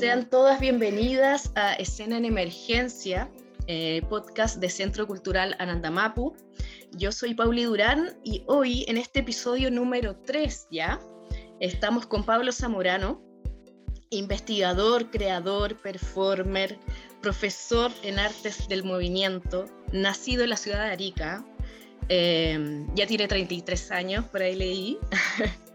Sean todas bienvenidas a Escena en Emergencia, eh, podcast de Centro Cultural Anandamapu. Yo soy Pauli Durán y hoy en este episodio número 3 ya estamos con Pablo Zamorano, investigador, creador, performer, profesor en artes del movimiento, nacido en la ciudad de Arica. Eh, ya tiene 33 años, por ahí leí.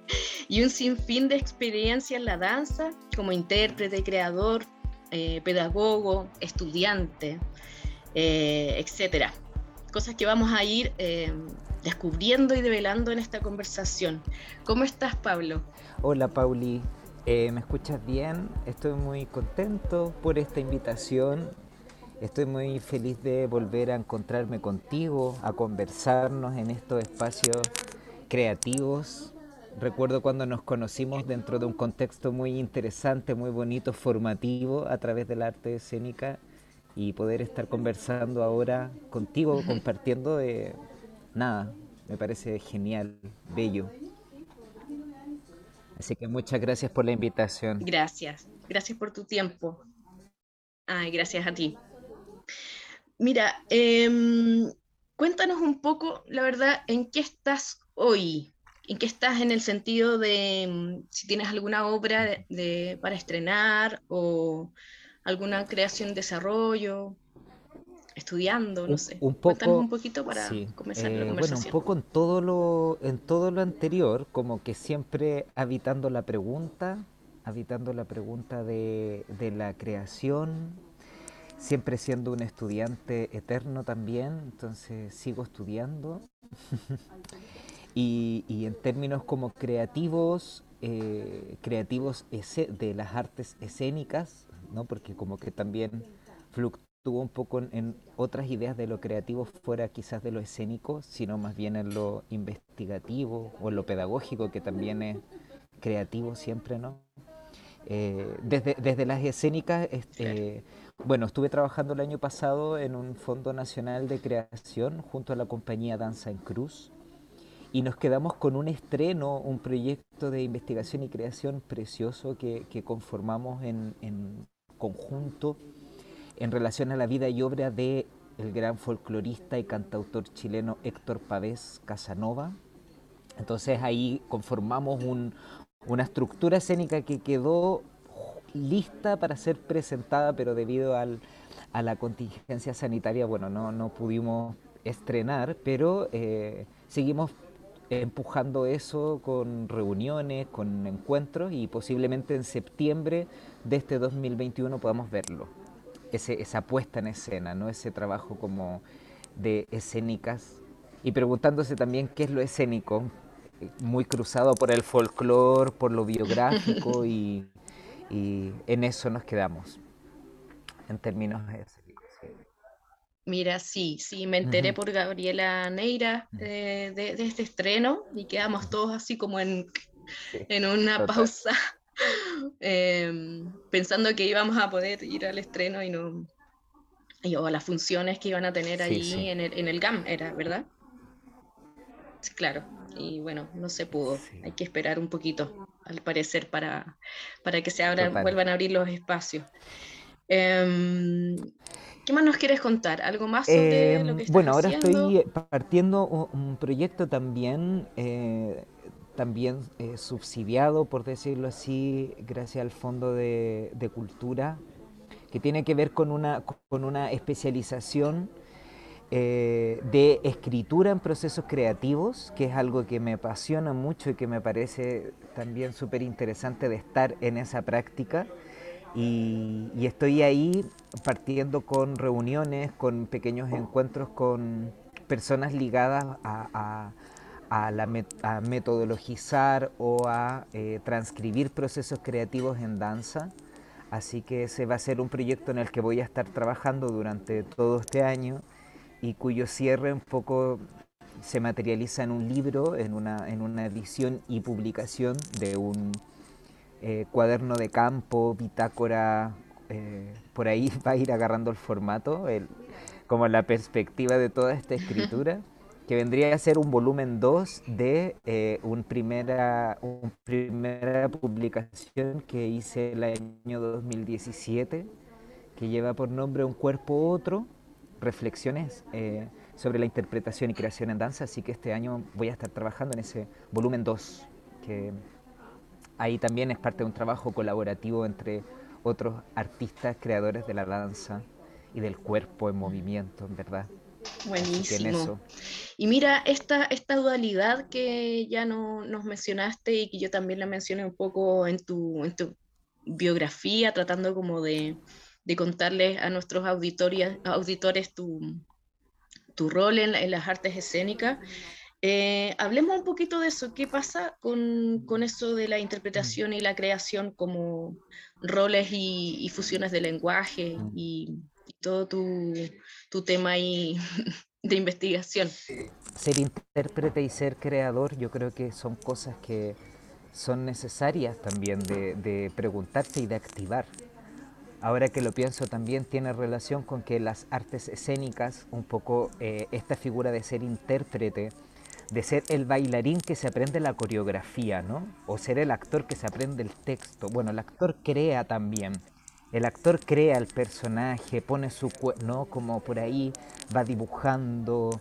y un sinfín de experiencia en la danza como intérprete, creador, eh, pedagogo, estudiante, eh, etcétera. Cosas que vamos a ir eh, descubriendo y develando en esta conversación. ¿Cómo estás, Pablo? Hola, Pauli. ¿Me escuchas bien? Estoy muy contento por esta invitación. Estoy muy feliz de volver a encontrarme contigo, a conversarnos en estos espacios creativos Recuerdo cuando nos conocimos dentro de un contexto muy interesante, muy bonito, formativo a través del arte escénica y poder estar conversando ahora contigo, compartiendo de nada, me parece genial, bello. Así que muchas gracias por la invitación. Gracias, gracias por tu tiempo. Ay, gracias a ti. Mira, em, cuéntanos un poco, la verdad, en qué estás hoy, ¿En qué estás en el sentido de mm, si tienes alguna obra de, para estrenar o alguna creación, desarrollo, estudiando, no sé? Un poco, Cuéntanos un poquito para comenzar la conversación. Eh, bueno, un poco en todo lo en todo lo anterior, como que siempre habitando la pregunta, habitando la pregunta de, de la creación, siempre siendo un estudiante eterno también, entonces sigo estudiando. Y, en términos como creativos, eh, creativos de las artes escénicas, ¿no? porque como que también fluctúa un poco en, otras ideas de lo creativo fuera quizás de lo escénico, sino más bien en lo investigativo o en lo pedagógico, que también es creativo siempre, ¿no? Eh, desde, desde, las escénicas, este, bueno, estuve trabajando el año pasado en un Fondo Nacional de Creación junto a la compañía Danza en Cruz, y nos quedamos con un estreno, un proyecto de investigación y creación precioso que, conformamos en, conjunto en relación a la vida y obra de el gran folclorista y cantautor chileno Héctor Pavés Casanova. Entonces ahí conformamos una estructura escénica que quedó lista para ser presentada, pero debido al, a la contingencia sanitaria, bueno, no, no pudimos estrenar, pero eh, seguimos empujando eso con reuniones, con encuentros y posiblemente en septiembre de este 2021 podamos verlo. Ese, esa puesta en escena, ¿no? ese trabajo como de escénicas y preguntándose también qué es lo escénico, muy cruzado por el folclore, por lo biográfico y, y en eso nos quedamos en términos de Mira, sí, sí, me enteré por Gabriela Neira mm. eh, de, este estreno y quedamos todos así como en, en una pausa, em, pensando que íbamos a poder ir al estreno y no, y, o a las funciones que iban a tener ahí En, el, en el GAM, era, ¿verdad? claro, y bueno, no se pudo, hay que esperar un poquito, al parecer, para, para que se abran, vuelvan a abrir los espacios. Em, ¿Qué más nos quieres contar? ¿Algo más sobre lo que em, estás Bueno, ahora estoy partiendo un proyecto también, eh, también eh, subsidiado, por decirlo así, gracias al Fondo de, Cultura, que tiene que ver con una, con una especialización eh, de escritura en procesos creativos, que es algo que me apasiona mucho y que me parece también súper interesante de estar en esa práctica. Y, estoy ahí partiendo con reuniones, con pequeños encuentros con personas ligadas a, la metodologizar o a eh, transcribir procesos creativos en danza. Así que ese va a ser un proyecto en el que voy a estar trabajando durante todo este año y cuyo cierre un poco se materializa en un libro, en una, en una edición y publicación de un eh, cuaderno de campo, bitácora, eh, por ahí va a ir agarrando el formato, el, como la perspectiva de toda esta escritura. que vendría a ser un volumen 2 de eh, un primera, una primera publicación que hice el año 2017, que lleva por nombre Un cuerpo otro, reflexiones eh, sobre la interpretación y creación en danza, así que este año voy a estar trabajando en ese volumen 2, que ahí también es parte de un trabajo colaborativo entre otros artistas, creadores de la danza y del cuerpo en movimiento, en verdad. Buenísimo. Y mira, esta, esta dualidad que ya no, nos mencionaste y que yo también la mencioné un poco en tu, en tu biografía, tratando como de, de contarles a nuestros auditores tu, tu rol en, las artes escénicas. Eh, hablemos un poquito de eso, ¿qué pasa con, con, eso de la interpretación y la creación como roles y, fusiones de lenguaje mm. y, todo tu, tu tema ahí de investigación? Ser intérprete y ser creador yo creo que son cosas que son necesarias también de, de preguntarse y de activar ahora que lo pienso también tiene relación con que las artes escénicas, un poco eh, esta figura de ser intérprete, de ser el bailarín que se aprende la coreografía, ¿no? O ser el actor que se aprende el texto. Bueno, el actor crea también. El actor crea el personaje, pone su ¿no? Como por ahí va dibujando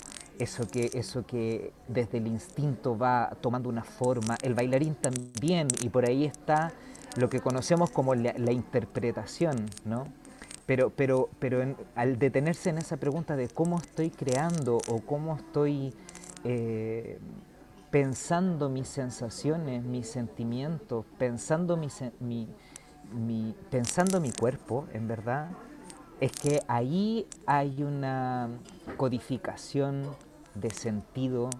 eso que, eso que desde el instinto va tomando una forma. El bailarín también, y por ahí está lo que conocemos como la, interpretación, ¿no? Pero, pero, pero al detenerse en esa pregunta de cómo estoy creando o cómo estoy eh, pensando mis sensaciones, mis sentimientos, pensando mi, mi, pensando mi cuerpo, en verdad, es que ahí hay una codificación de sentido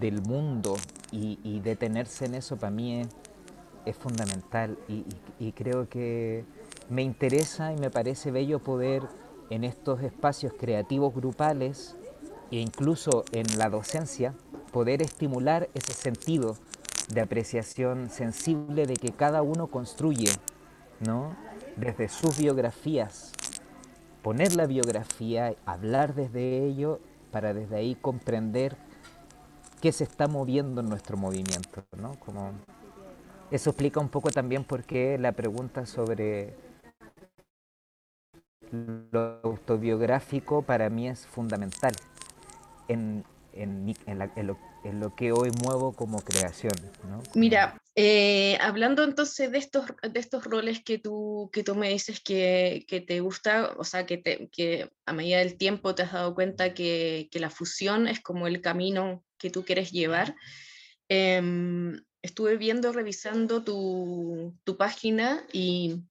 del mundo y, detenerse en eso para mí es fundamental y, creo que me interesa y me parece bello poder en estos espacios creativos grupales e incluso en la docencia poder estimular ese sentido de apreciación sensible de que cada uno construye, ¿no? Desde sus biografías, poner la biografía, hablar desde ello para desde ahí comprender qué se está moviendo en nuestro movimiento, ¿no? Como eso explica un poco también por qué la pregunta sobre lo autobiográfico para mí es fundamental en, lo, que hoy muevo como creación. Mira, eh, hablando entonces de estos, de estos roles que tú, que tú me dices que, te gusta, o sea, que, que a medida del tiempo te has dado cuenta que, la fusión es como el camino que tú quieres llevar. Em, estuve viendo, revisando tu, página y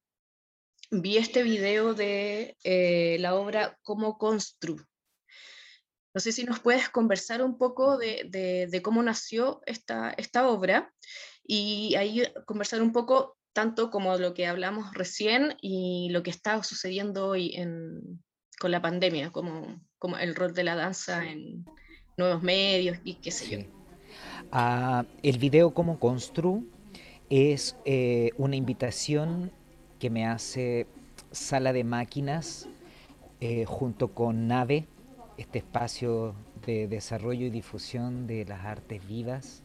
vi este video de eh, la obra Como Constru. No sé si nos puedes conversar un poco de, cómo nació esta, esta obra y ahí conversar un poco tanto como lo que hablamos recién y lo que está sucediendo hoy con la pandemia, como, como el rol de la danza en nuevos medios y qué sé yo. El video como constru es eh, una invitación que me hace Sala de Máquinas eh, junto con Nave, este espacio de desarrollo y difusión de las artes vivas.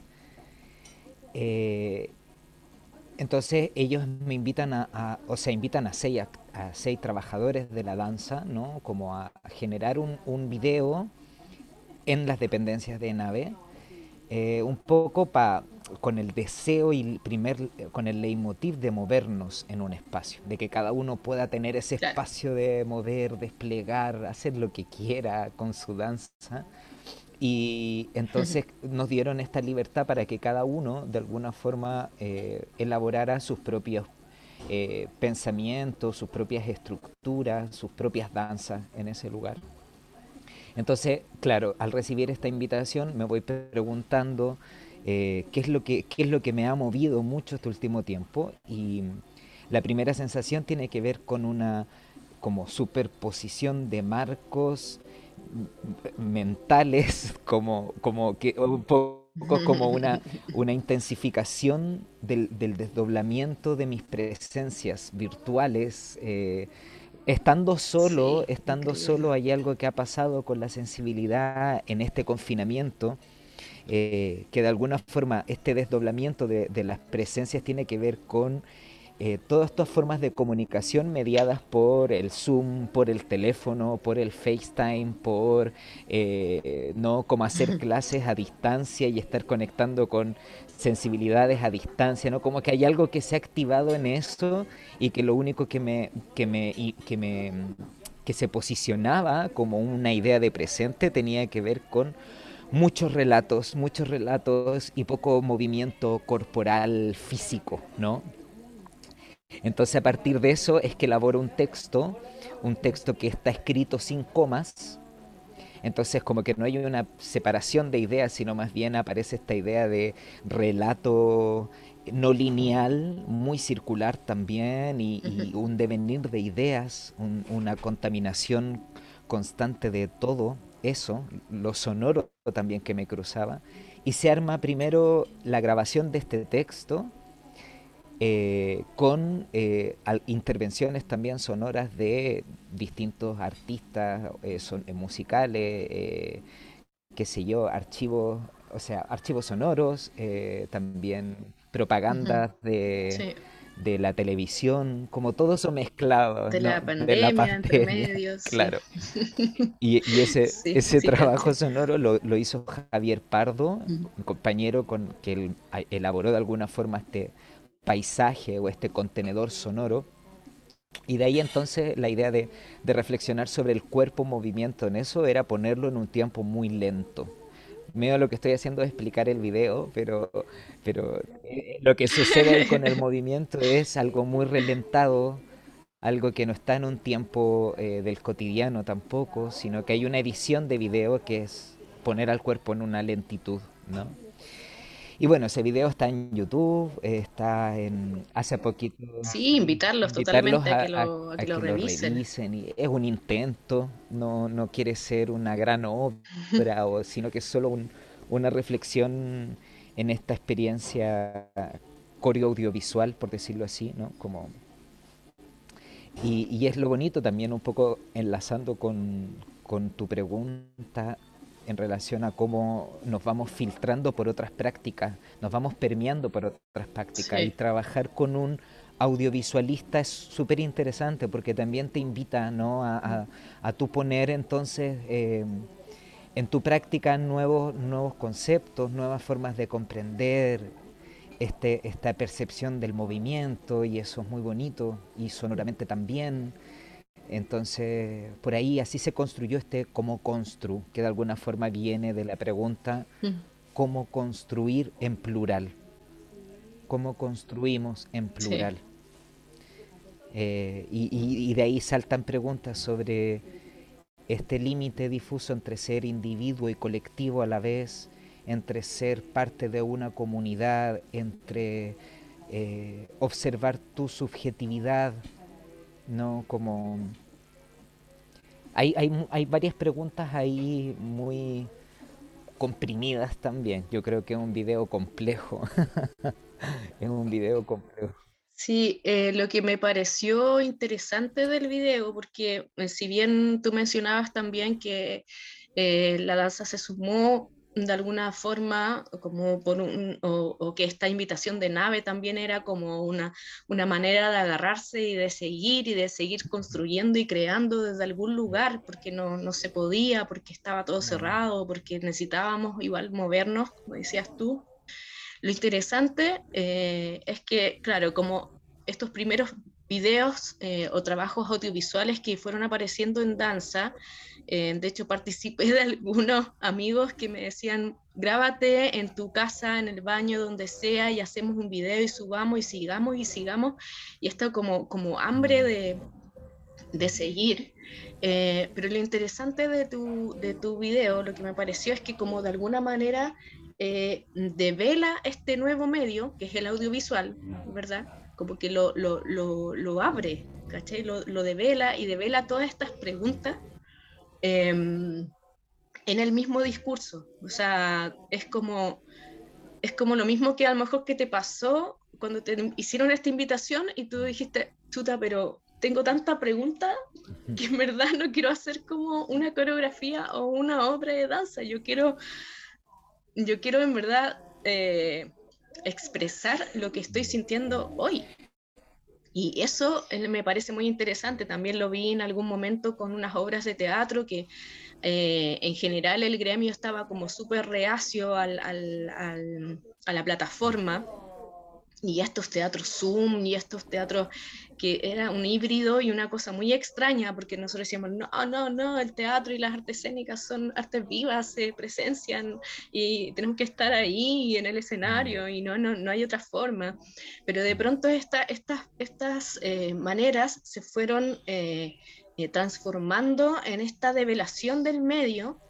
Eh, entonces ellos me invitan a, o sea, invitan a seis, a, seis trabajadores de la danza, ¿no? Como a, generar un, un video en las dependencias de Nave eh, un poco pa, con el deseo y primer, con el leitmotiv de movernos en un espacio, de que cada uno pueda tener ese espacio de mover, desplegar, hacer lo que quiera con su danza. Y entonces nos dieron esta libertad para que cada uno de alguna forma eh, elaborara sus propios eh, pensamientos, sus propias estructuras, sus propias danzas en ese lugar. Entonces, claro, al recibir esta invitación me voy preguntando eh, qué, es lo que, qué es lo que me ha movido mucho este último tiempo. Y la primera sensación tiene que ver con una como superposición de marcos mentales, como, como que un poco como una, una intensificación del, desdoblamiento de mis presencias virtuales, eh, estando solo, estando solo hay algo que ha pasado con la sensibilidad en este confinamiento, eh, que de alguna forma este desdoblamiento de, de, las presencias tiene que ver con eh, todas estas formas de comunicación mediadas por el Zoom, por el teléfono, por el FaceTime, por eh, no como hacer clases a distancia y estar conectando con sensibilidades a distancia, ¿no? Como que hay algo que se ha activado en esto y que lo único que me, que me, que me que se posicionaba como una idea de presente tenía que ver con muchos relatos, muchos relatos y poco movimiento corporal físico, ¿no? Entonces a partir de eso es que elaboro un texto, un texto que está escrito sin comas. Entonces como que no hay una separación de ideas, sino más bien aparece esta idea de relato no lineal, muy circular también, y, un devenir de ideas, una contaminación constante de todo eso, lo sonoro también que me cruzaba. Y se arma primero la grabación de este texto, eh, con eh, intervenciones también sonoras de distintos artistas eh, son, musicales, qué sé yo, archivos, o sea, archivos sonoros, también propagandas de, de, la televisión, como todo eso mezclado. De, la, pandemia, entre medios. Claro. Y, ese, ese trabajo sonoro lo, lo, hizo Javier Pardo, un compañero con que él elaboró de alguna forma este paisaje o este contenedor sonoro. Y de ahí entonces la idea de, reflexionar sobre el cuerpo movimiento en eso era ponerlo en un tiempo muy lento. Medio lo que estoy haciendo es explicar el video, pero, pero eh, lo que sucede con el movimiento es algo muy relentado, algo que no está en un tiempo eh, del cotidiano tampoco, sino que hay una edición de video que es poner al cuerpo en una lentitud, ¿no? Y bueno, ese video está en YouTube, está en hace poquito. Sí, invitarlos, totalmente a, que lo, revisen. es un intento, no, no quiere ser una gran obra, o, sino que es solo una reflexión en esta experiencia coreo-audiovisual, por decirlo así, ¿no? Como, y, y, es lo bonito también, un poco enlazando con, con tu pregunta en relación a cómo nos vamos filtrando por otras prácticas, nos vamos permeando por otras prácticas y trabajar con un audiovisualista es súper interesante porque también te invita ¿no? a, a, tu poner entonces eh, en tu práctica nuevos, nuevos conceptos, nuevas formas de comprender este, esta percepción del movimiento y eso es muy bonito y sonoramente también. Entonces, por ahí así se construyó este cómo constru, que de alguna forma viene de la pregunta mm. cómo construir en plural. ¿Cómo construimos en plural? Eh, y, de ahí saltan preguntas sobre este límite difuso entre ser individuo y colectivo a la vez, entre ser parte de una comunidad, entre eh, observar tu subjetividad no como... Hay, hay, hay varias preguntas ahí muy comprimidas también. Yo creo que es un video complejo. es un video complejo. Sí, eh, lo que me pareció interesante del video, porque eh, si bien tú mencionabas también que eh, la danza se sumó de alguna forma, como por un, o, que esta invitación de nave también era como una, una manera de agarrarse y de seguir y de seguir construyendo y creando desde algún lugar, porque no, no se podía, porque estaba todo cerrado, porque necesitábamos igual movernos, como decías tú. Lo interesante eh, es que, claro, como estos primeros videos eh, o trabajos audiovisuales que fueron apareciendo en danza, eh, de hecho, participé de algunos amigos que me decían, grábate en tu casa, en el baño, donde sea, y hacemos un video y subamos y sigamos y sigamos. Y esto como, como hambre de, de seguir. Eh, pero lo interesante de tu, de tu video, lo que me pareció es que como de alguna manera eh, devela este nuevo medio, que es el audiovisual, ¿verdad? Como que lo, lo, lo, lo abre, ¿cachai? Lo, lo devela y devela todas estas preguntas Em, en el mismo discurso. O sea, es como, es como lo mismo que a lo mejor que te pasó cuando te hicieron esta invitación y tú dijiste, chuta, pero tengo tanta pregunta que en verdad no quiero hacer como una coreografía o una obra de danza. Yo quiero, yo quiero en verdad eh, expresar lo que estoy sintiendo hoy. Y eso eh, me parece muy interesante. También lo vi en algún momento con unas obras de teatro que eh, en general el gremio estaba como súper reacio al, al, al, a la plataforma y estos teatros Zoom y estos teatros que era un híbrido y una cosa muy extraña, porque nosotros decíamos, no, no, no, el teatro y las artes escénicas son artes vivas, se presencian y tenemos que estar ahí en el escenario y no, no, no hay otra forma. Pero de pronto esta, estas, estas eh, maneras se fueron eh, eh, transformando en esta develación del medio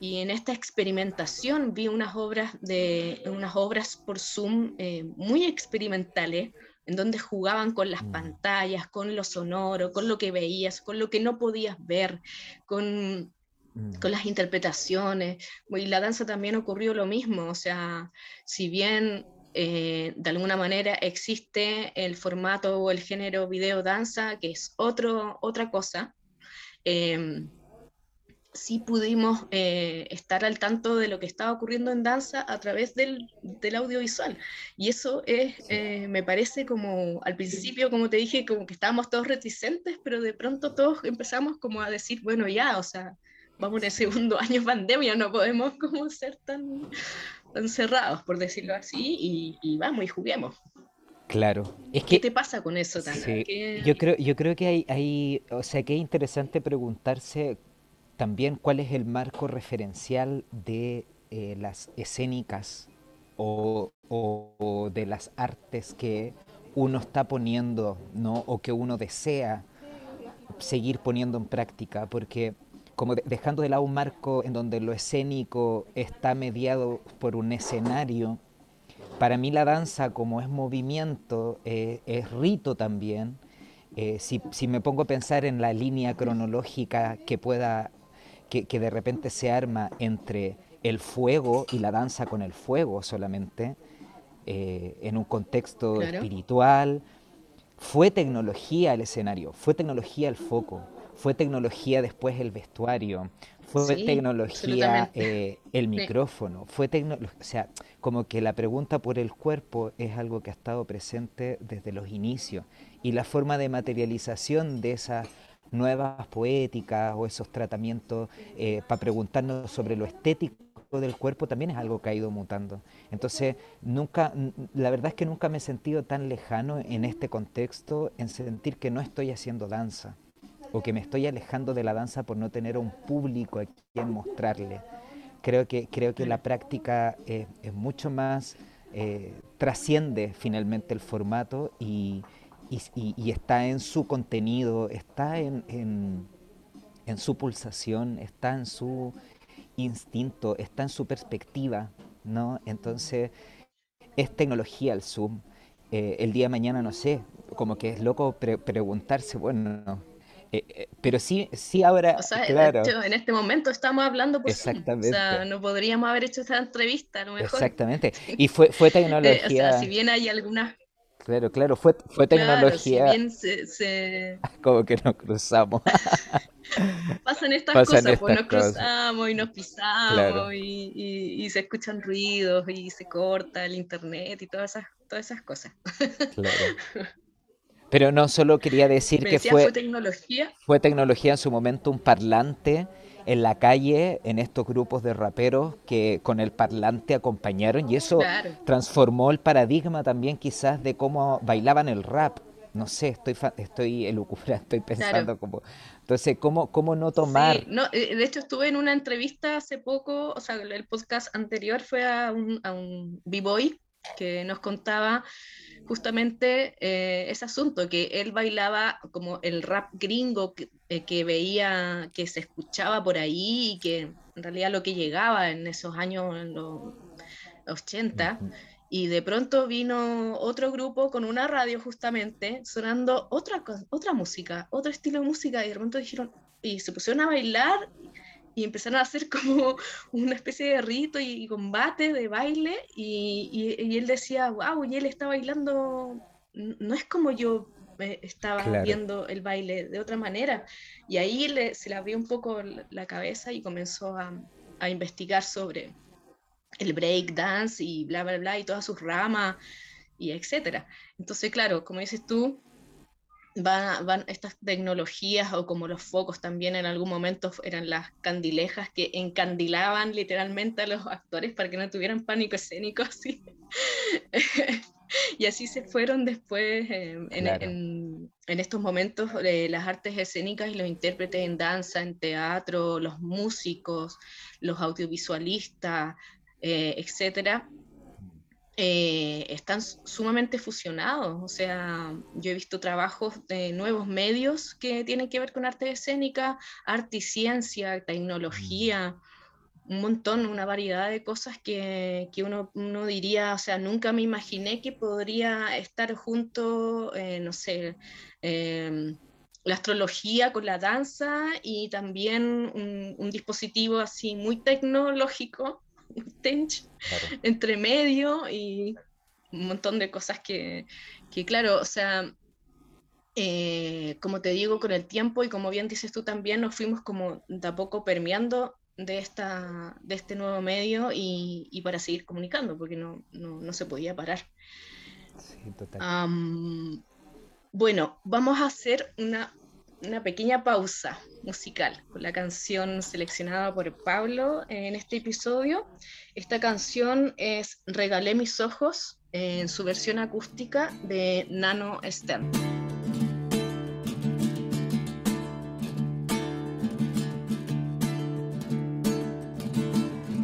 y en esta experimentación vi unas obras, de, unas obras por Zoom eh, muy experimentales, en donde jugaban con las mm. pantallas, con lo sonoro, con lo que veías, con lo que no podías ver, con, mm. con las interpretaciones. Y la danza también ocurrió lo mismo, o sea, si bien eh, de alguna manera existe el formato o el género video danza, que es otro, otra cosa, eh, sí pudimos eh, estar al tanto de lo que estaba ocurriendo en danza a través del, del audiovisual. Y eso es, eh, me parece como al principio, como te dije, como que estábamos todos reticentes, pero de pronto todos empezamos como a decir, bueno, ya, o sea, vamos en el segundo año pandemia, no podemos como ser tan, tan cerrados, por decirlo así, y, y vamos y juguemos. Claro. Es ¿Qué te pasa con eso, Tana? Yo, creo, yo creo que hay, hay, o sea, que es interesante preguntarse también cuál es el marco referencial de eh, las escénicas o, de las artes que uno está poniendo, ¿no? O que uno desea seguir poniendo en práctica, porque como dejando de lado un marco en donde lo escénico está mediado por un escenario, para mí la danza como es movimiento, eh, es rito también, eh, si, si, me pongo a pensar en la línea cronológica que pueda que, de repente se arma entre el fuego y la danza con el fuego solamente, eh, en un contexto espiritual. Fue tecnología el escenario, fue tecnología el foco, fue tecnología después el vestuario, fue tecnología eh, el micrófono, fue tecnología, o sea, como que la pregunta por el cuerpo es algo que ha estado presente desde los inicios. Y la forma de materialización de esa nuevas poéticas o esos tratamientos eh, para preguntarnos sobre lo estético del cuerpo también es algo que ha ido mutando. Entonces, nunca, la verdad es que nunca me he sentido tan lejano en este contexto, en sentir que no estoy haciendo danza o que me estoy alejando de la danza por no tener un público a quien mostrarle. Creo que, creo que la práctica es, mucho más, eh, trasciende finalmente el formato y, y, está en su contenido, está en, en, su pulsación, está en su instinto, está en su perspectiva, ¿no? Entonces, es tecnología el Zoom. Eh, el día de mañana, no sé, como que es loco preguntarse, bueno, eh, eh, pero sí, sí ahora, o sea, claro. en este momento estamos hablando por Exactamente. O sea, no podríamos haber hecho esta entrevista, a lo mejor. Exactamente. Y fue, fue tecnología. o sea, si bien hay algunas Claro, claro, fue, fue tecnología. se, Como que nos cruzamos. Pasan estas cosas, pues nos cruzamos y nos pisamos y, y, se escuchan ruidos y se corta el internet y todas esas, todas esas cosas. Claro. Pero no solo quería decir que fue, fue tecnología. Fue tecnología en su momento un parlante en la calle, en estos grupos de raperos que con el parlante acompañaron y eso transformó el paradigma también quizás de cómo bailaban el rap. No sé, estoy estoy elucubrando, estoy pensando como... Entonces, ¿cómo, ¿cómo no tomar...? no, eh, de hecho, estuve en una entrevista hace poco, o sea, el podcast anterior fue a un, a un B-Boy que nos contaba justamente eh, ese asunto, que él bailaba como el rap gringo eh, que, veía, que se escuchaba por ahí y que en realidad lo que llegaba en esos años, en los 80, y de pronto vino otro grupo con una radio justamente sonando otra, otra música, otro estilo de música, y de pronto dijeron, y se pusieron a bailar y empezaron a hacer como una especie de rito y, combate de baile y, y, él decía, wow, y él está bailando, no es como yo eh, estaba viendo el baile de otra manera. Y ahí se le abrió un poco la cabeza y comenzó a, a investigar sobre el break dance y bla, bla, bla, y todas sus ramas y etcétera. Entonces, claro, como dices tú, van, van estas tecnologías o como los focos también en algún momento eran las candilejas que encandilaban literalmente a los actores para que no tuvieran pánico escénico así. y así se fueron después en, en, estos momentos eh, las artes escénicas y los intérpretes en danza, en teatro, los músicos, los audiovisualistas, eh, etcétera, eh, están sumamente fusionados. O sea, yo he visto trabajos de nuevos medios que tienen que ver con arte escénica, arte y ciencia, tecnología, un montón, una variedad de cosas que, que uno, uno, diría, o sea, nunca me imaginé que podría estar junto, eh, no sé, em, la astrología con la danza y también un, un dispositivo así muy tecnológico tench entre medio y un montón de cosas que, que claro, o sea, eh, como te digo, con el tiempo y como bien dices tú también, nos fuimos como de a poco permeando de, esta, de este nuevo medio y, y para seguir comunicando, porque no, no, no se podía parar. Sí, total. bueno, vamos a hacer una una pequeña pausa musical con la canción seleccionada por Pablo en este episodio. Esta canción es Regalé mis ojos en su versión acústica de Nano Stern.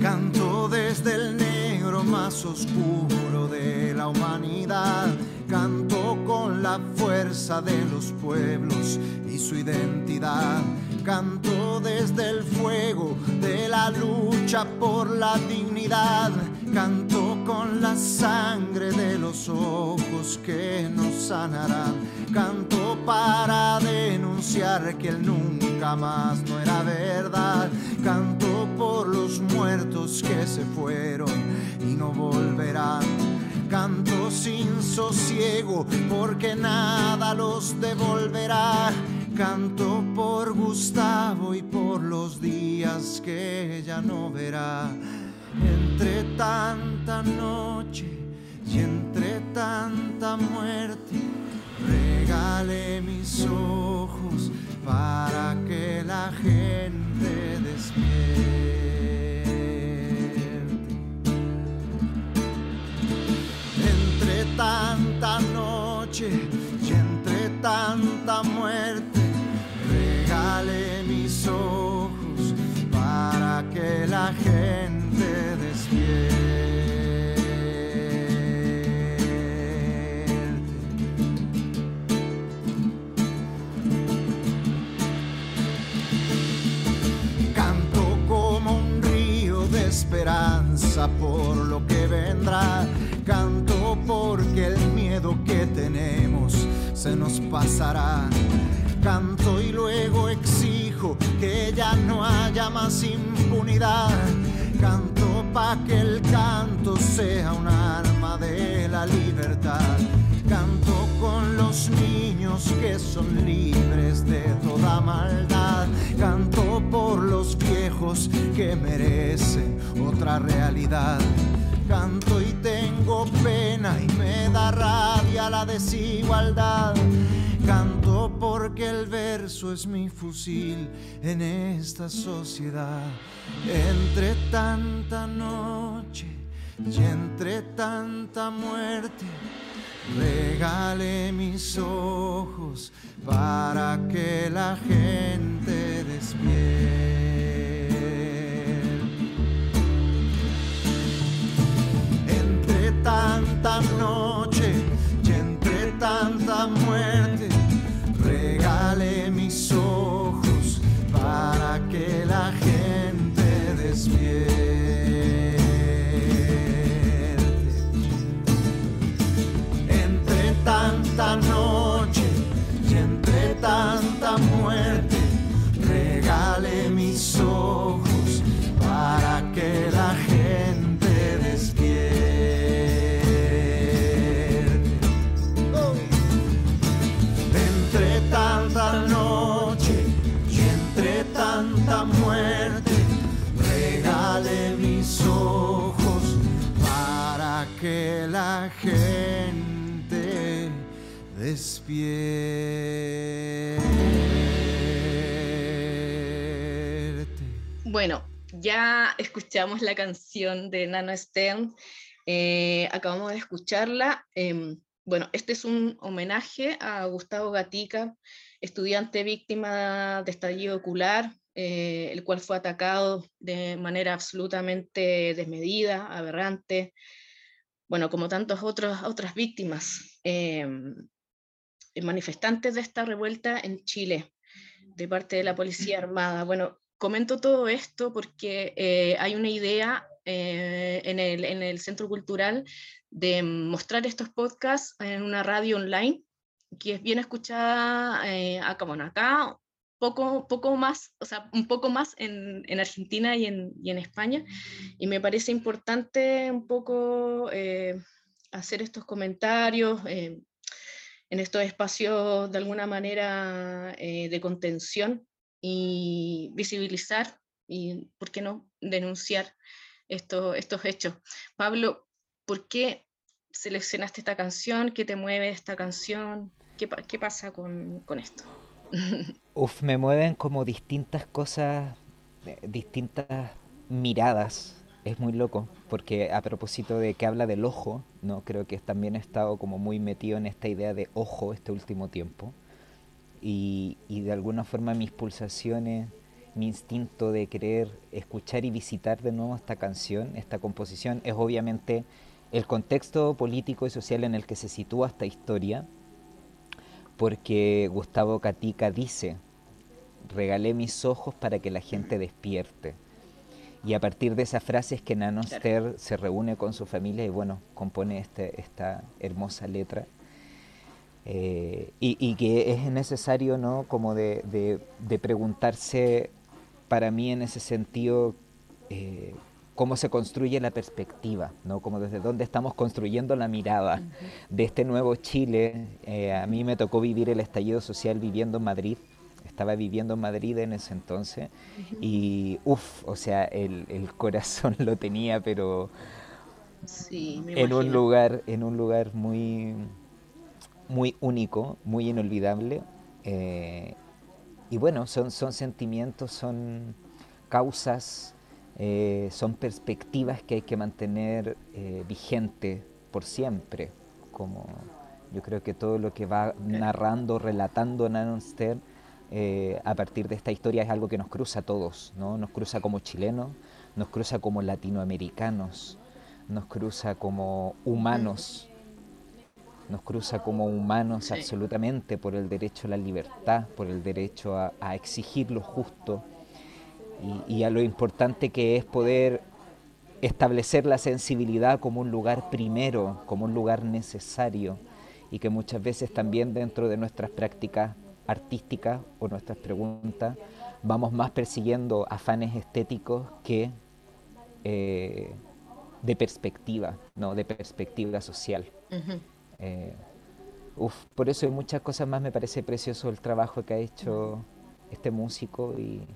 Canto desde el negro más oscuro de la humanidad Canto con la fuerza de los pueblos y su identidad. Canto desde el fuego de la lucha por la dignidad. Canto con la sangre de los ojos que nos sanarán. Canto para denunciar que el nunca más no era verdad. Canto por los muertos que se fueron y no volverán canto sin sosiego, porque nada los devolverá. Canto por Gustavo y por los días que ella no verá. Entre tanta noche y entre tanta muerte, regale mis ojos para que la gente despierte. Tanta noche y entre tanta muerte, regale mis ojos para que la gente despierte. Canto como un río de esperanza por lo que vendrá Canto porque el miedo que tenemos se nos pasará. Canto y luego exijo que ya no haya más impunidad. Canto pa' que el canto sea un arma de la libertad. Canto con los niños que son libres de toda maldad. Canto por los viejos que merecen otra realidad canto y tengo pena y me da rabia la desigualdad. Canto porque el verso es mi fusil en esta sociedad. Entre tanta noche y entre tanta muerte, regale mis ojos para que la gente despierte. Tanta noche y entre tanta muerte, regale mis ojos para que la gente despierte. Entre tanta noche despierte. Bueno, ya escuchamos la canción de Nano Stern, eh, acabamos de escucharla. Em, bueno, este es un homenaje a Gustavo Gatica, estudiante víctima de estallido ocular, eh, el cual fue atacado de manera absolutamente desmedida, aberrante, bueno, como tantas otras víctimas, em, manifestantes de esta revuelta en Chile, de parte de la Policía Armada. Bueno, comento todo esto porque eh, hay una idea eh, en, el, en, el, Centro Cultural de mostrar estos podcasts en una radio online, que es bien escuchada eh, acá, bueno, acá poco, poco más, o sea, un poco más en, en Argentina y en, y en, España, y me parece importante un poco eh, hacer estos comentarios en estos espacios de alguna manera de contención y visibilizar y, ¿por qué no?, denunciar estos, estos hechos. Pablo, ¿por qué seleccionaste esta canción? ¿Qué te mueve esta canción? ¿Qué, qué pasa con, con esto? Uf, me mueven como distintas cosas, eh, distintas miradas. Es muy loco, porque a propósito de que habla del ojo, no creo que también he estado como muy metido en esta idea de ojo este último tiempo. Y, y de alguna forma mis pulsaciones mi instinto de querer escuchar y visitar de nuevo esta canción, esta composición, es obviamente el contexto político y social en el que se sitúa esta historia, porque Gustavo Catica dice, regalé mis ojos para que la gente despierte. Y a partir de esas frases que Nanoster se reúne con su familia y bueno, compone este, esta hermosa letra. Eh, y, que es necesario, ¿no? Como de, de preguntarse para mí en ese sentido eh, cómo se construye la perspectiva, ¿no? como desde dónde estamos construyendo la mirada de este nuevo Chile. Eh, a mí me tocó vivir el estallido social viviendo en Madrid, estaba viviendo en Madrid en ese entonces y uff, o sea, el, el, corazón lo tenía, pero en un lugar, en un lugar muy, muy único, muy inolvidable. Eh, y bueno, son, son sentimientos, son causas, eh, son perspectivas que hay que mantener eh, vigente por siempre, como yo creo que todo lo que va narrando, relatando Nanon eh, a partir de esta historia es algo que nos cruza a todos, ¿no? nos cruza como chilenos, nos cruza como latinoamericanos, nos cruza como humanos nos cruza como humanos absolutamente por el derecho a la libertad, por el derecho a, exigir lo justo y, a lo importante que es poder establecer la sensibilidad como un lugar primero, como un lugar necesario y que muchas veces también dentro de nuestras prácticas artísticas o nuestras preguntas vamos más persiguiendo afanes estéticos que eh, de perspectiva, no de perspectiva social. Eh, por eso hay muchas cosas más me parece precioso el trabajo que ha hecho este músico y,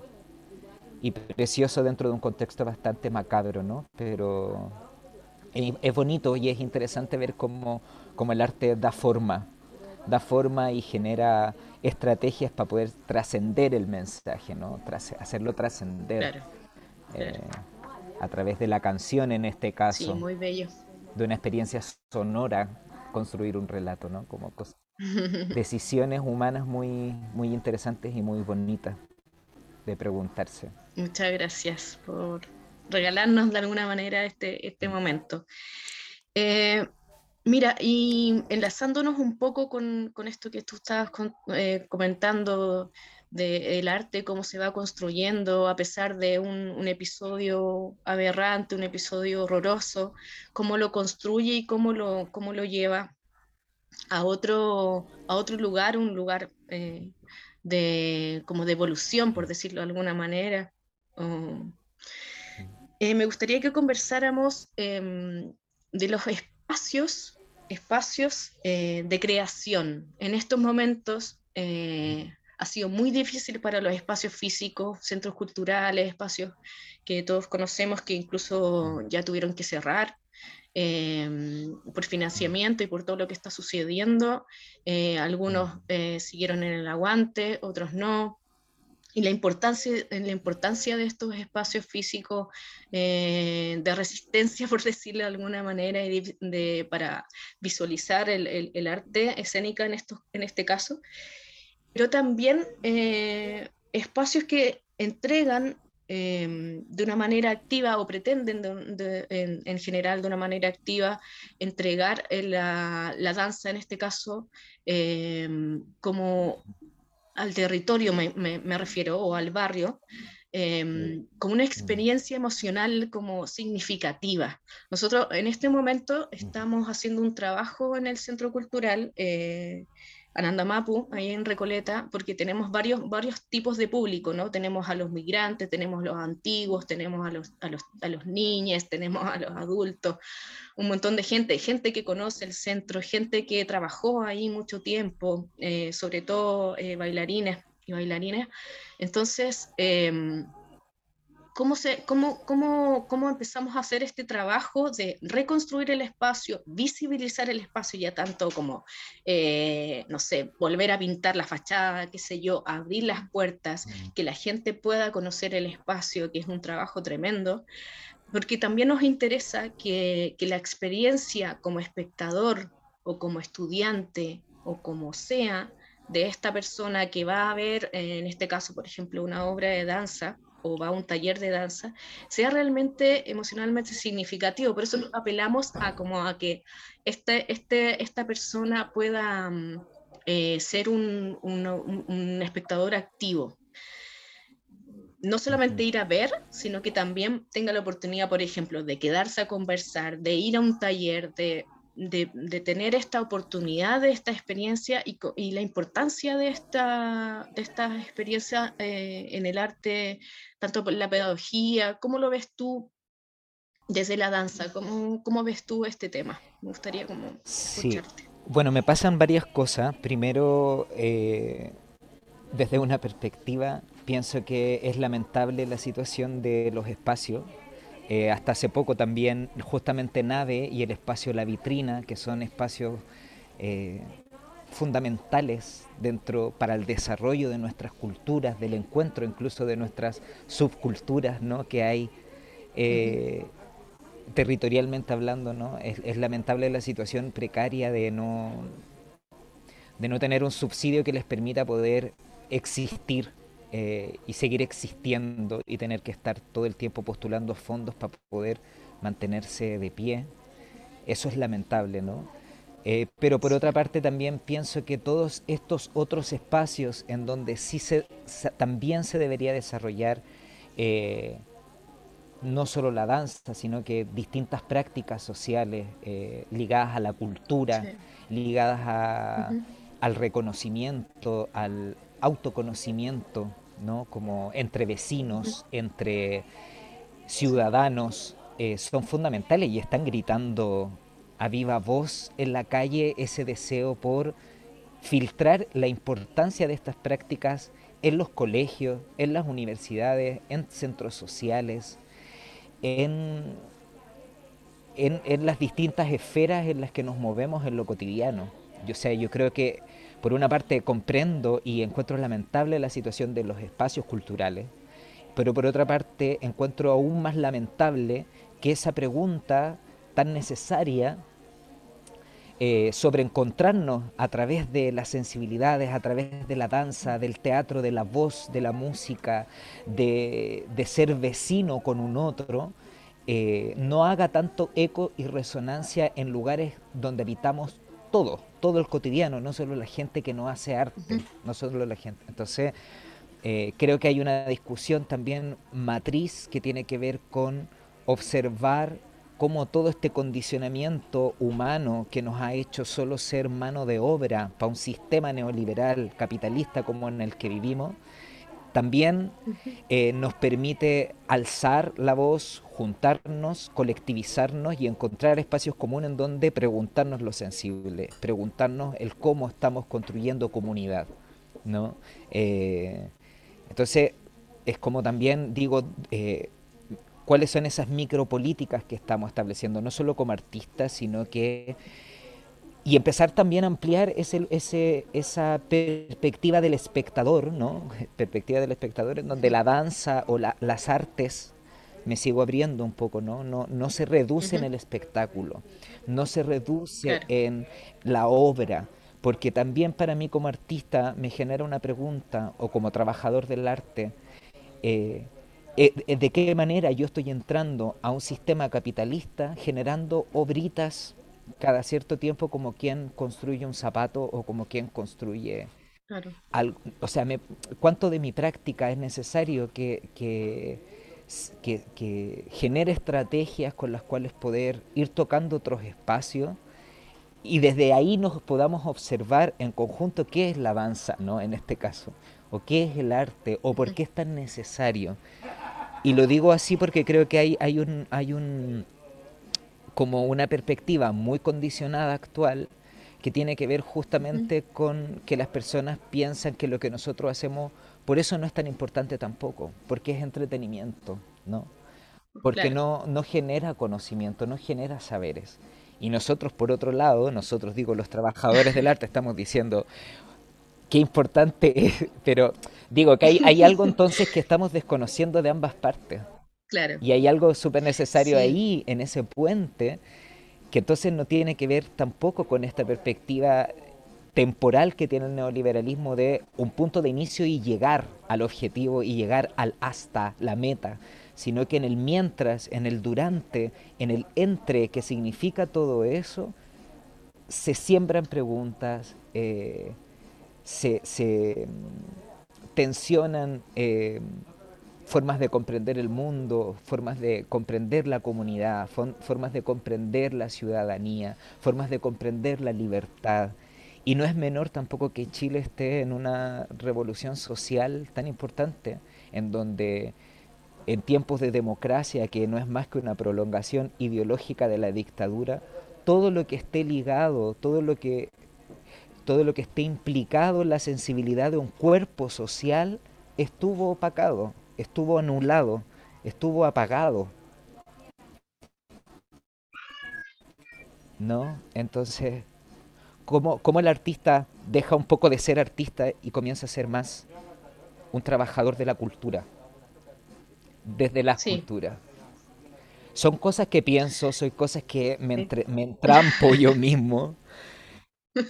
precioso dentro de un contexto bastante macabro, ¿no? Pero es, bonito y es interesante ver cómo, el arte da forma, da forma y genera estrategias para poder trascender el mensaje, ¿no? hacerlo trascender. Eh, a través de la canción en este caso. muy bello. De una experiencia sonora construir un relato, ¿no? Como decisiones humanas muy, muy interesantes y muy bonitas de preguntarse. Muchas gracias por regalarnos de alguna manera este, este momento. Eh, mira, y enlazándonos un poco con, con esto que tú estabas eh, comentando del arte, cómo se va construyendo a pesar de un, un, episodio aberrante, un episodio horroroso, cómo lo construye y cómo lo, cómo lo lleva a otro, a otro lugar, un lugar eh, de, como de evolución, por decirlo de alguna manera. Eh, me gustaría que conversáramos em, de los espacios, espacios eh, de creación. En estos momentos ha sido muy difícil para los espacios físicos, centros culturales, espacios que todos conocemos que incluso ya tuvieron que cerrar. em, por financiamiento y por todo lo que está sucediendo. Eh, algunos eh, siguieron en el aguante, otros no. Y la importancia, la importancia de estos espacios físicos de resistencia, por decirlo de alguna manera, de, para visualizar el, el, arte escénica en, esto, en este caso, pero también espacios que entregan Em, de una manera activa o pretenden en, general de una manera activa entregar eh, la, danza en este caso em, como al territorio me, refiero o al barrio em, como una experiencia emocional como significativa. Nosotros en este momento estamos haciendo un trabajo en el Centro Cultural eh, Anandamapu, ahí en Recoleta, porque tenemos varios, varios tipos de público, ¿no? Tenemos a los migrantes, tenemos los antiguos, tenemos a los, a los, a los niños, tenemos a los adultos, un montón de gente, gente que conoce el centro, gente que trabajó ahí mucho tiempo, eh, sobre todo eh, bailarines y bailarines. Entonces, em, cómo, se, cómo, cómo, cómo empezamos a hacer este trabajo de reconstruir el espacio, visibilizar el espacio ya tanto como, eh, no sé, volver a pintar la fachada, qué sé yo, abrir las puertas, mm. que la gente pueda conocer el espacio, que es un trabajo tremendo, porque también nos interesa que, que la experiencia como espectador o como estudiante o como sea, de esta persona que va a ver, en este caso, por ejemplo, una obra de danza, o va a un taller de danza, sea realmente emocionalmente significativo. Por eso apelamos a como a que este, este, esta persona pueda mm, eh, ser un, un, espectador activo. No solamente ir a ver, sino que también tenga la oportunidad, por ejemplo, de quedarse a conversar, de ir a un taller, de de, tener esta oportunidad de esta experiencia y, y la importancia de esta, de esta experiencia eh, en el arte, tanto por la pedagogía, ¿cómo lo ves tú desde la danza? ¿Cómo, cómo ves tú este tema? Me gustaría como escucharte. Sí. Bueno, me pasan varias cosas. Primero, eh, desde una perspectiva, pienso que es lamentable la situación de los espacios eh, hasta hace poco también justamente Nave y el espacio La Vitrina, que son espacios eh, fundamentales dentro para el desarrollo de nuestras culturas, del encuentro incluso de nuestras subculturas ¿no? que hay eh, territorialmente hablando. ¿no? Es, es, lamentable la situación precaria de no, de no tener un subsidio que les permita poder existir eh, y seguir existiendo y tener que estar todo el tiempo postulando fondos para poder mantenerse de pie. Eso es lamentable, ¿no? Eh, pero por otra parte también pienso que todos estos otros espacios en donde sí se, también se debería desarrollar eh, no solo la danza, sino que distintas prácticas sociales ligadas a la cultura, ligadas al reconocimiento, al, autoconocimiento, ¿no? como entre vecinos, entre ciudadanos, eh, son fundamentales y están gritando a viva voz en la calle ese deseo por filtrar la importancia de estas prácticas en los colegios, en las universidades, en centros sociales, en, en, en las distintas esferas en las que nos movemos en lo cotidiano. Yo, sé, yo creo que por una parte comprendo y encuentro lamentable la situación de los espacios culturales, pero por otra parte encuentro aún más lamentable que esa pregunta tan necesaria eh, sobre encontrarnos a través de las sensibilidades, a través de la danza, del teatro, de la voz, de la música, de, ser vecino con un otro, eh, no haga tanto eco y resonancia en lugares donde habitamos todo, todo el cotidiano, no solo la gente que no hace arte, no solo la gente. Entonces, eh, creo que hay una discusión también matriz que tiene que ver con observar cómo todo este condicionamiento humano que nos ha hecho solo ser mano de obra para un sistema neoliberal capitalista como en el que vivimos, también eh, nos permite alzar la voz, juntarnos, colectivizarnos y encontrar espacios comunes en donde preguntarnos lo sensible, preguntarnos el cómo estamos construyendo comunidad. ¿no? Eh, entonces, es como también digo, eh, cuáles son esas micropolíticas que estamos estableciendo, no solo como artistas, sino que y empezar también a ampliar ese, ese, esa perspectiva del espectador, ¿no? Perspectiva del espectador en donde la danza o la, las artes, me sigo abriendo un poco, ¿no? No, no se reduce en el espectáculo, no se reduce en la obra, porque también para mí como artista me genera una pregunta, o como trabajador del arte, eh, eh, eh, de qué manera yo estoy entrando a un sistema capitalista generando obritas cada cierto tiempo como quien construye un zapato o como quien construye algo. O sea, ¿cuánto de mi práctica es necesario que, que, que, genere estrategias con las cuales poder ir tocando otros espacios? Y desde ahí nos podamos observar en conjunto qué es la danza, ¿no? En este caso, o qué es el arte, o por qué es tan necesario. Y lo digo así porque creo que hay, hay un, hay un como una perspectiva muy condicionada actual que tiene que ver justamente con que las personas piensan que lo que nosotros hacemos, por eso no es tan importante tampoco, porque es entretenimiento, ¿no? Porque no, no genera conocimiento, no genera saberes. Y nosotros, por otro lado, nosotros digo, los trabajadores del arte, estamos diciendo, qué importante es, pero digo que hay, hay algo entonces que estamos desconociendo de ambas partes. Y hay algo súper necesario ahí, en ese puente, que entonces no tiene que ver tampoco con esta perspectiva temporal que tiene el neoliberalismo de un punto de inicio y llegar al objetivo y llegar al hasta la meta, sino que en el mientras, en el durante, en el entre que significa todo eso, se siembran preguntas, eh, se, se, mm, tensionan eh, formas de comprender el mundo, formas de comprender la comunidad, formas de comprender la ciudadanía, formas de comprender la libertad. Y no es menor tampoco que Chile esté en una revolución social tan importante, en donde en tiempos de democracia, que no es más que una prolongación ideológica de la dictadura, todo lo que esté ligado, todo lo que, todo lo que esté implicado en la sensibilidad de un cuerpo social, estuvo opacado estuvo anulado, estuvo apagado. ¿No? Entonces, ¿cómo, el artista deja un poco de ser artista y comienza a ser más un trabajador de la cultura? Desde la cultura. Son cosas que pienso, son cosas que me, me entrampo yo mismo.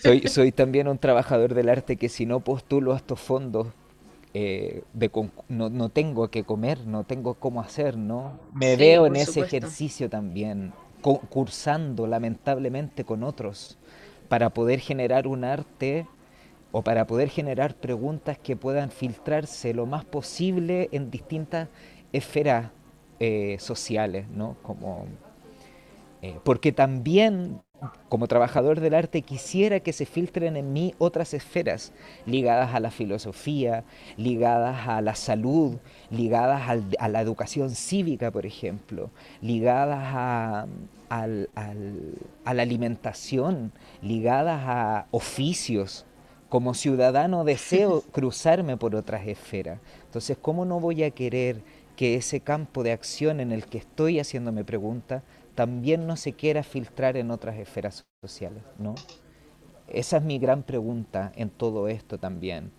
Soy, soy también un trabajador del arte que si no postulo a estos fondos eh, de no, no, tengo que comer, no tengo cómo hacer, ¿no? Me veo en ese ejercicio también, cursando lamentablemente con otros, para poder generar un arte o para poder generar preguntas que puedan filtrarse lo más posible en distintas esferas eh, sociales, ¿no? Como, eh, porque también como trabajador del arte quisiera que se filtren en mí otras esferas ligadas a la filosofía, ligadas a la salud, ligadas a la educación cívica, por ejemplo, ligadas a, a la alimentación, ligadas a oficios. Como ciudadano deseo cruzarme por otras esferas. Entonces, ¿cómo no voy a querer que ese campo de acción en el que estoy haciéndome preguntas también no se quiera filtrar en otras esferas sociales, ¿no? Esa es mi gran pregunta en todo esto también.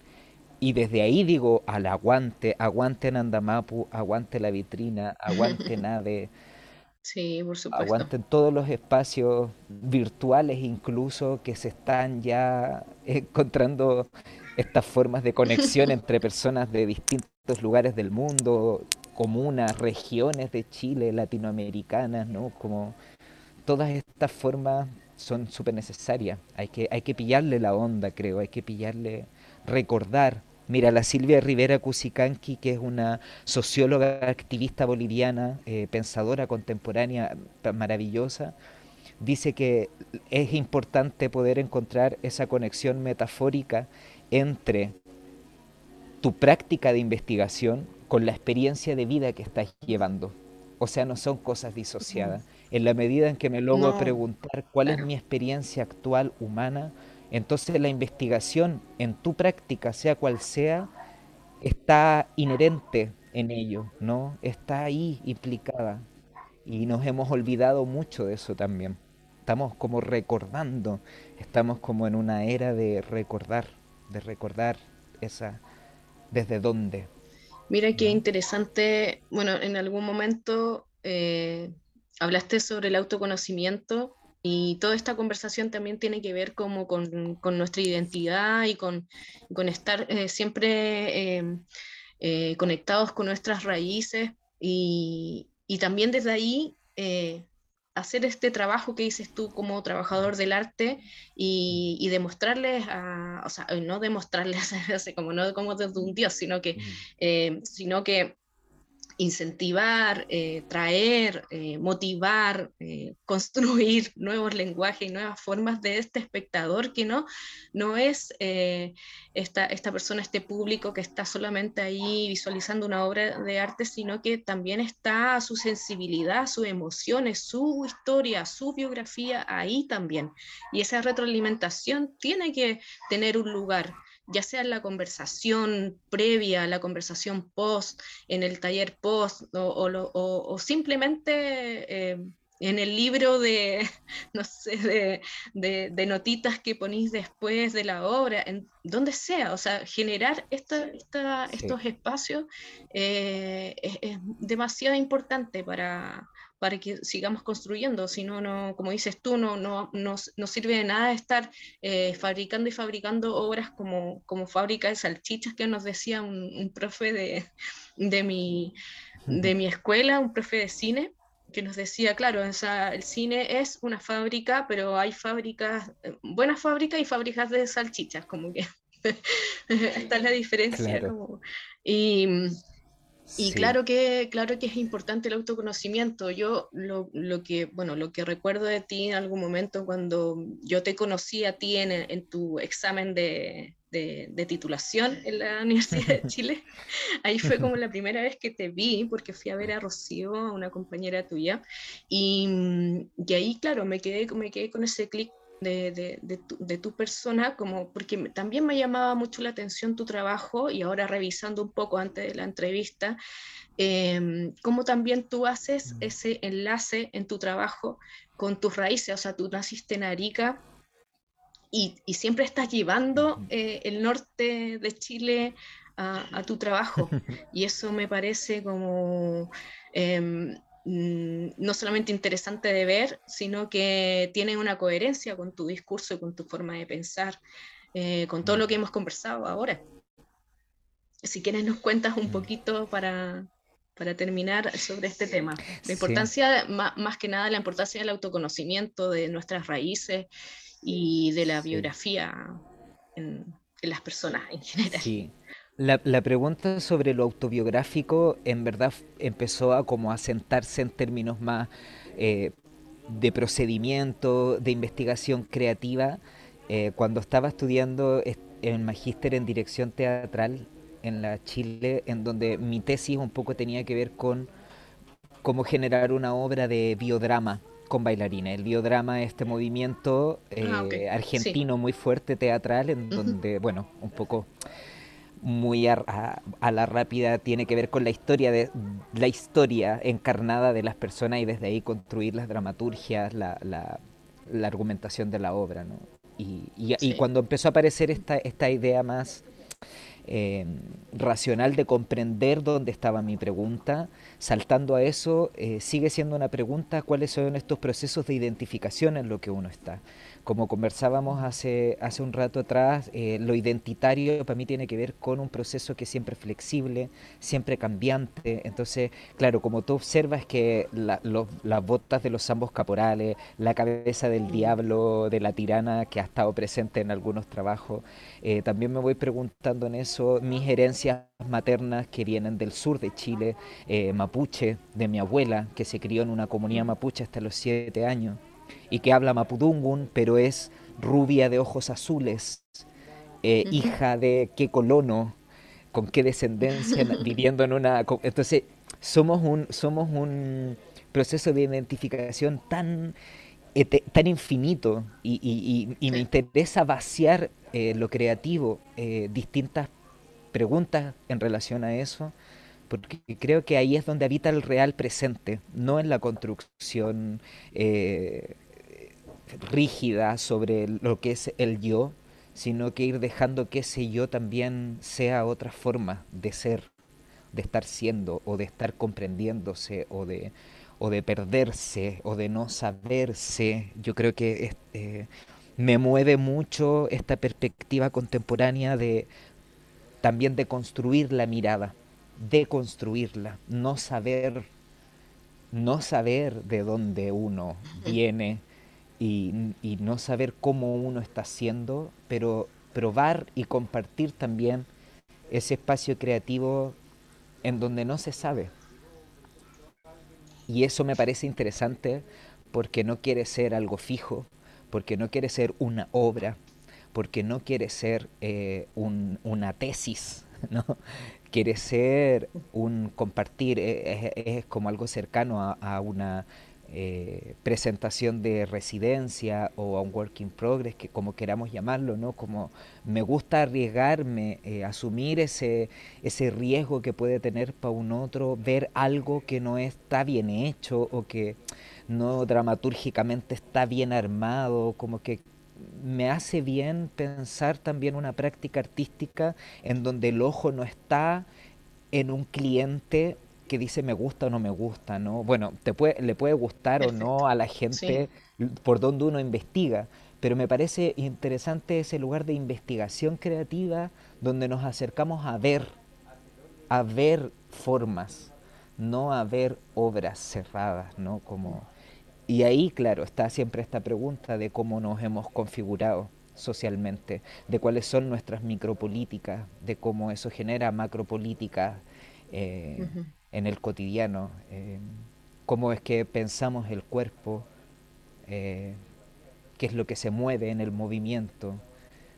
Y desde ahí digo al aguante, aguante Nandamapu, aguante la vitrina, aguante Nave. Sí, por supuesto. Aguanten todos los espacios virtuales incluso que se están ya encontrando estas formas de conexión entre personas de distintos lugares del mundo, comunas, regiones de Chile, latinoamericanas, ¿no? Como todas estas formas son súper necesarias. Hay que, hay que pillarle la onda, creo, hay que pillarle, recordar. Mira, la Silvia Rivera Cusicanqui, que es una socióloga activista boliviana, eh, pensadora contemporánea maravillosa, dice que es importante poder encontrar esa conexión metafórica entre tu práctica de investigación con la experiencia de vida que estás llevando. O sea, no son cosas disociadas. En la medida en que me logro preguntar cuál es mi experiencia actual humana, entonces la investigación en tu práctica, sea cual sea, está inherente en ello, ¿no? Está ahí implicada. Y nos hemos olvidado mucho de eso también. Estamos como recordando, estamos como en una era de recordar, de recordar esa, desde dónde. Mira qué interesante, bueno, en algún momento eh, hablaste sobre el autoconocimiento y toda esta conversación también tiene que ver como con, con nuestra identidad y con, con estar eh, siempre em, eh, conectados con nuestras raíces y, y también desde ahí hacer este trabajo que dices tú como trabajador del arte y, y demostrarles, a, o sea, no demostrarles, como no como de un dios, sino que, sino que incentivar, eh, traer, eh, motivar, eh, construir nuevos lenguajes y nuevas formas de este espectador que no, no es esta, esta persona, este público que está solamente ahí visualizando una obra de arte, sino que también está su sensibilidad, sus emociones, su historia, su biografía ahí también. Y esa retroalimentación tiene que tener un lugar ya sea en la conversación previa, la conversación post, en el taller post, o, simplemente eh, en el libro de, no sé, de, notitas que ponéis después de la obra, en donde sea, o sea, generar esta, estos espacios eh, es, demasiado importante para, para que sigamos construyendo, si no, no como dices tú, no, no, no, no sirve de nada estar eh, fabricando y fabricando obras como, como fábrica de salchichas que nos decía un, profe de, de, mi, de mi escuela, un profe de cine, que nos decía, claro, el cine es una fábrica, pero hay fábricas, eh, buenas fábricas y fábricas de salchichas, como que esta es la diferencia. y, y claro, que, claro que es importante el autoconocimiento. Yo lo, lo, que, bueno, lo que recuerdo de ti en algún momento cuando yo te conocí a ti en, en tu examen de, de, titulación en la Universidad de Chile, ahí fue como la primera vez que te vi, porque fui a ver a Rocío, a una compañera tuya, y, y ahí, claro, me quedé, me quedé con ese clic de, tu, persona, como porque también me llamaba mucho la atención tu trabajo y ahora revisando un poco antes de la entrevista, eh, cómo también tú haces mm. ese enlace en tu trabajo con tus raíces, o sea, tú naciste en Arica y, siempre estás llevando eh, el norte de Chile a, tu trabajo. Y eso me parece como... Mm, no solamente interesante de ver, sino que tiene una coherencia con tu discurso y con tu forma de pensar, eh, con todo lo que hemos conversado ahora. Si quieres nos cuentas un poquito para, para terminar sobre este tema. La importancia, más, que nada, la importancia del autoconocimiento de nuestras raíces y de la biografía en, en, las personas en general. Sí, la, pregunta sobre lo autobiográfico en verdad empezó a como a sentarse en términos más eh, de procedimiento, de investigación creativa, eh, cuando estaba estudiando el magíster en dirección teatral en la Chile, en donde mi tesis un poco tenía que ver con cómo generar una obra de biodrama con bailarines. El biodrama es este movimiento ah, eh, argentino muy fuerte teatral, en donde, bueno, un poco muy a, la rápida tiene que ver con la historia de la historia encarnada de las personas y desde ahí construir las dramaturgias, la, la, argumentación de la obra. ¿no? Y, y, cuando empezó a aparecer esta, esta idea más eh, racional de comprender dónde estaba mi pregunta, saltando a eso, eh, sigue siendo una pregunta cuáles son estos procesos de identificación en lo que uno está. Como conversábamos hace, hace un rato atrás, eh, lo identitario para mí tiene que ver con un proceso que es siempre flexible, siempre cambiante. Entonces, claro, como tú observas que las botas de los ambos caporales, la cabeza del diablo, de la tirana que ha estado presente en algunos trabajos, eh, también me voy preguntando en eso mis herencias maternas que vienen del sur de Chile, eh, mapuche, de mi abuela, que se crió en una comunidad mapuche hasta los siete años y que habla mapudungun, pero es rubia de ojos azules, eh, hija de qué colono, con qué descendencia, viviendo en una... Entonces, somos un, somos un proceso de identificación tan, tan infinito y, me interesa vaciar eh, lo creativo, eh, distintas preguntas en relación a eso, porque creo que ahí es donde habita el real presente, no en la construcción eh, rígida sobre lo que es el yo, sino que ir dejando que ese yo también sea otra forma de ser, de estar siendo, o de estar comprendiéndose, o de, o de perderse, o de no saberse. Yo creo que eh, me mueve mucho esta perspectiva contemporánea de también de construir la mirada, de construirla, no saber, no saber de dónde uno viene y, no saber cómo uno está haciendo, pero probar y compartir también ese espacio creativo en donde no se sabe. Y eso me parece interesante porque no quiere ser algo fijo, porque no quiere ser una obra, porque no quiere ser eh, una tesis, ¿no? quiere ser un compartir, eh, es, como algo cercano a, una eh, presentación de residencia o a un work in progress, que como queramos llamarlo, ¿no? Como me gusta arriesgarme, asumir ese, ese riesgo que puede tener para un otro, ver algo que no está bien hecho o que no dramatúrgicamente está bien armado, como que me hace bien pensar también una práctica artística en donde el ojo no está en un cliente que dice me gusta o no me gusta, ¿no? Bueno, te puede, le puede gustar o no a la gente por donde uno investiga, pero me parece interesante ese lugar de investigación creativa donde nos acercamos a ver, a ver formas, no a ver obras cerradas, ¿no? Como y ahí, claro, está siempre esta pregunta de cómo nos hemos configurado socialmente, de cuáles son nuestras micropolíticas, de cómo eso genera macropolíticas eh, en el cotidiano, eh, cómo es que pensamos el cuerpo, eh, qué es lo que se mueve en el movimiento.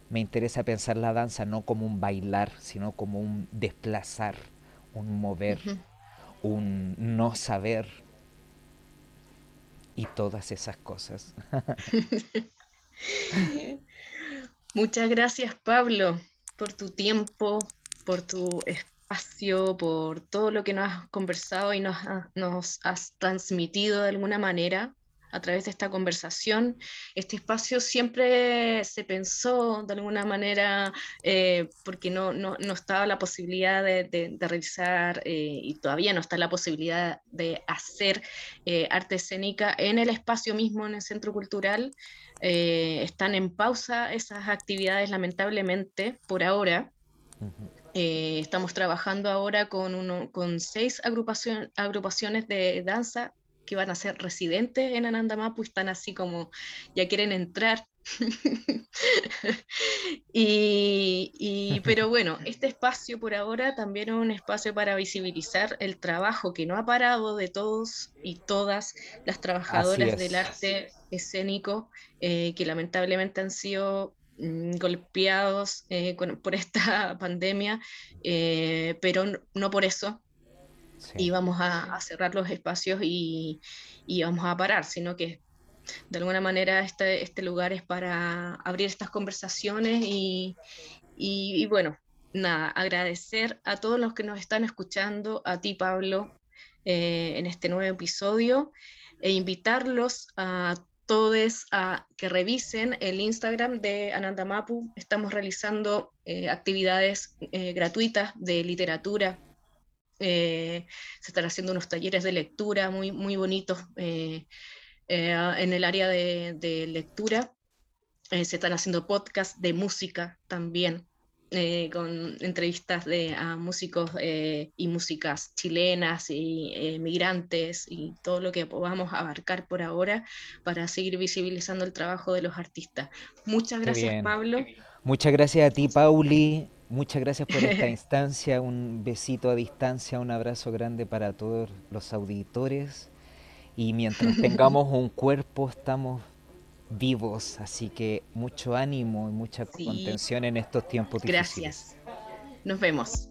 Me interesa pensar la danza no como un bailar, sino como un desplazar, un mover, un no saber, y todas esas cosas. Muchas gracias Pablo por tu tiempo, por tu espacio, por todo lo que nos has conversado y nos, nos has transmitido de alguna manera a través de esta conversación. Este espacio siempre se pensó de alguna manera eh, porque no, no, no, estaba la posibilidad de, de, realizar eh, y todavía no está la posibilidad de hacer eh, arte escénica en el espacio mismo, en el centro cultural. están en pausa esas actividades lamentablemente por ahora. estamos trabajando ahora con, uno, con seis agrupación, agrupaciones de danza que van a ser residentes en Anandamapu están así como ya quieren entrar. y, pero bueno, este espacio por ahora también es un espacio para visibilizar el trabajo que no ha parado de todos y todas las trabajadoras del arte escénico eh, que lamentablemente han sido mm, golpeados eh, por esta pandemia, eh, pero no por eso y vamos a, cerrar los espacios y, vamos a parar, sino que de alguna manera este, este lugar es para abrir estas conversaciones y, bueno, nada, agradecer a todos los que nos están escuchando, a ti Pablo, eh, en este nuevo episodio, e invitarlos a todos a que revisen el Instagram de Ananda Mapu. Estamos realizando eh, actividades eh, gratuitas de literatura, eh, se están haciendo unos talleres de lectura muy, muy bonitos eh, eh, en el área de, lectura. se están haciendo podcasts de música también, con entrevistas de, a músicos y músicas chilenas y migrantes y todo lo que podamos abarcar por ahora para seguir visibilizando el trabajo de los artistas. Muchas gracias, Pablo. Muchas gracias a ti, Pauli. Muchas gracias por esta instancia, un besito a distancia, un abrazo grande para todos los auditores y mientras tengamos un cuerpo estamos vivos, así que mucho ánimo y mucha contención en estos tiempos difíciles. Gracias. Nos vemos.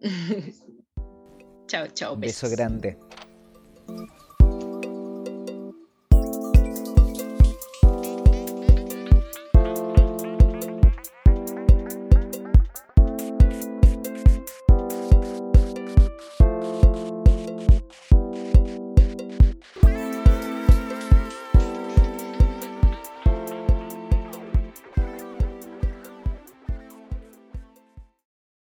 chao, chao. beso grande.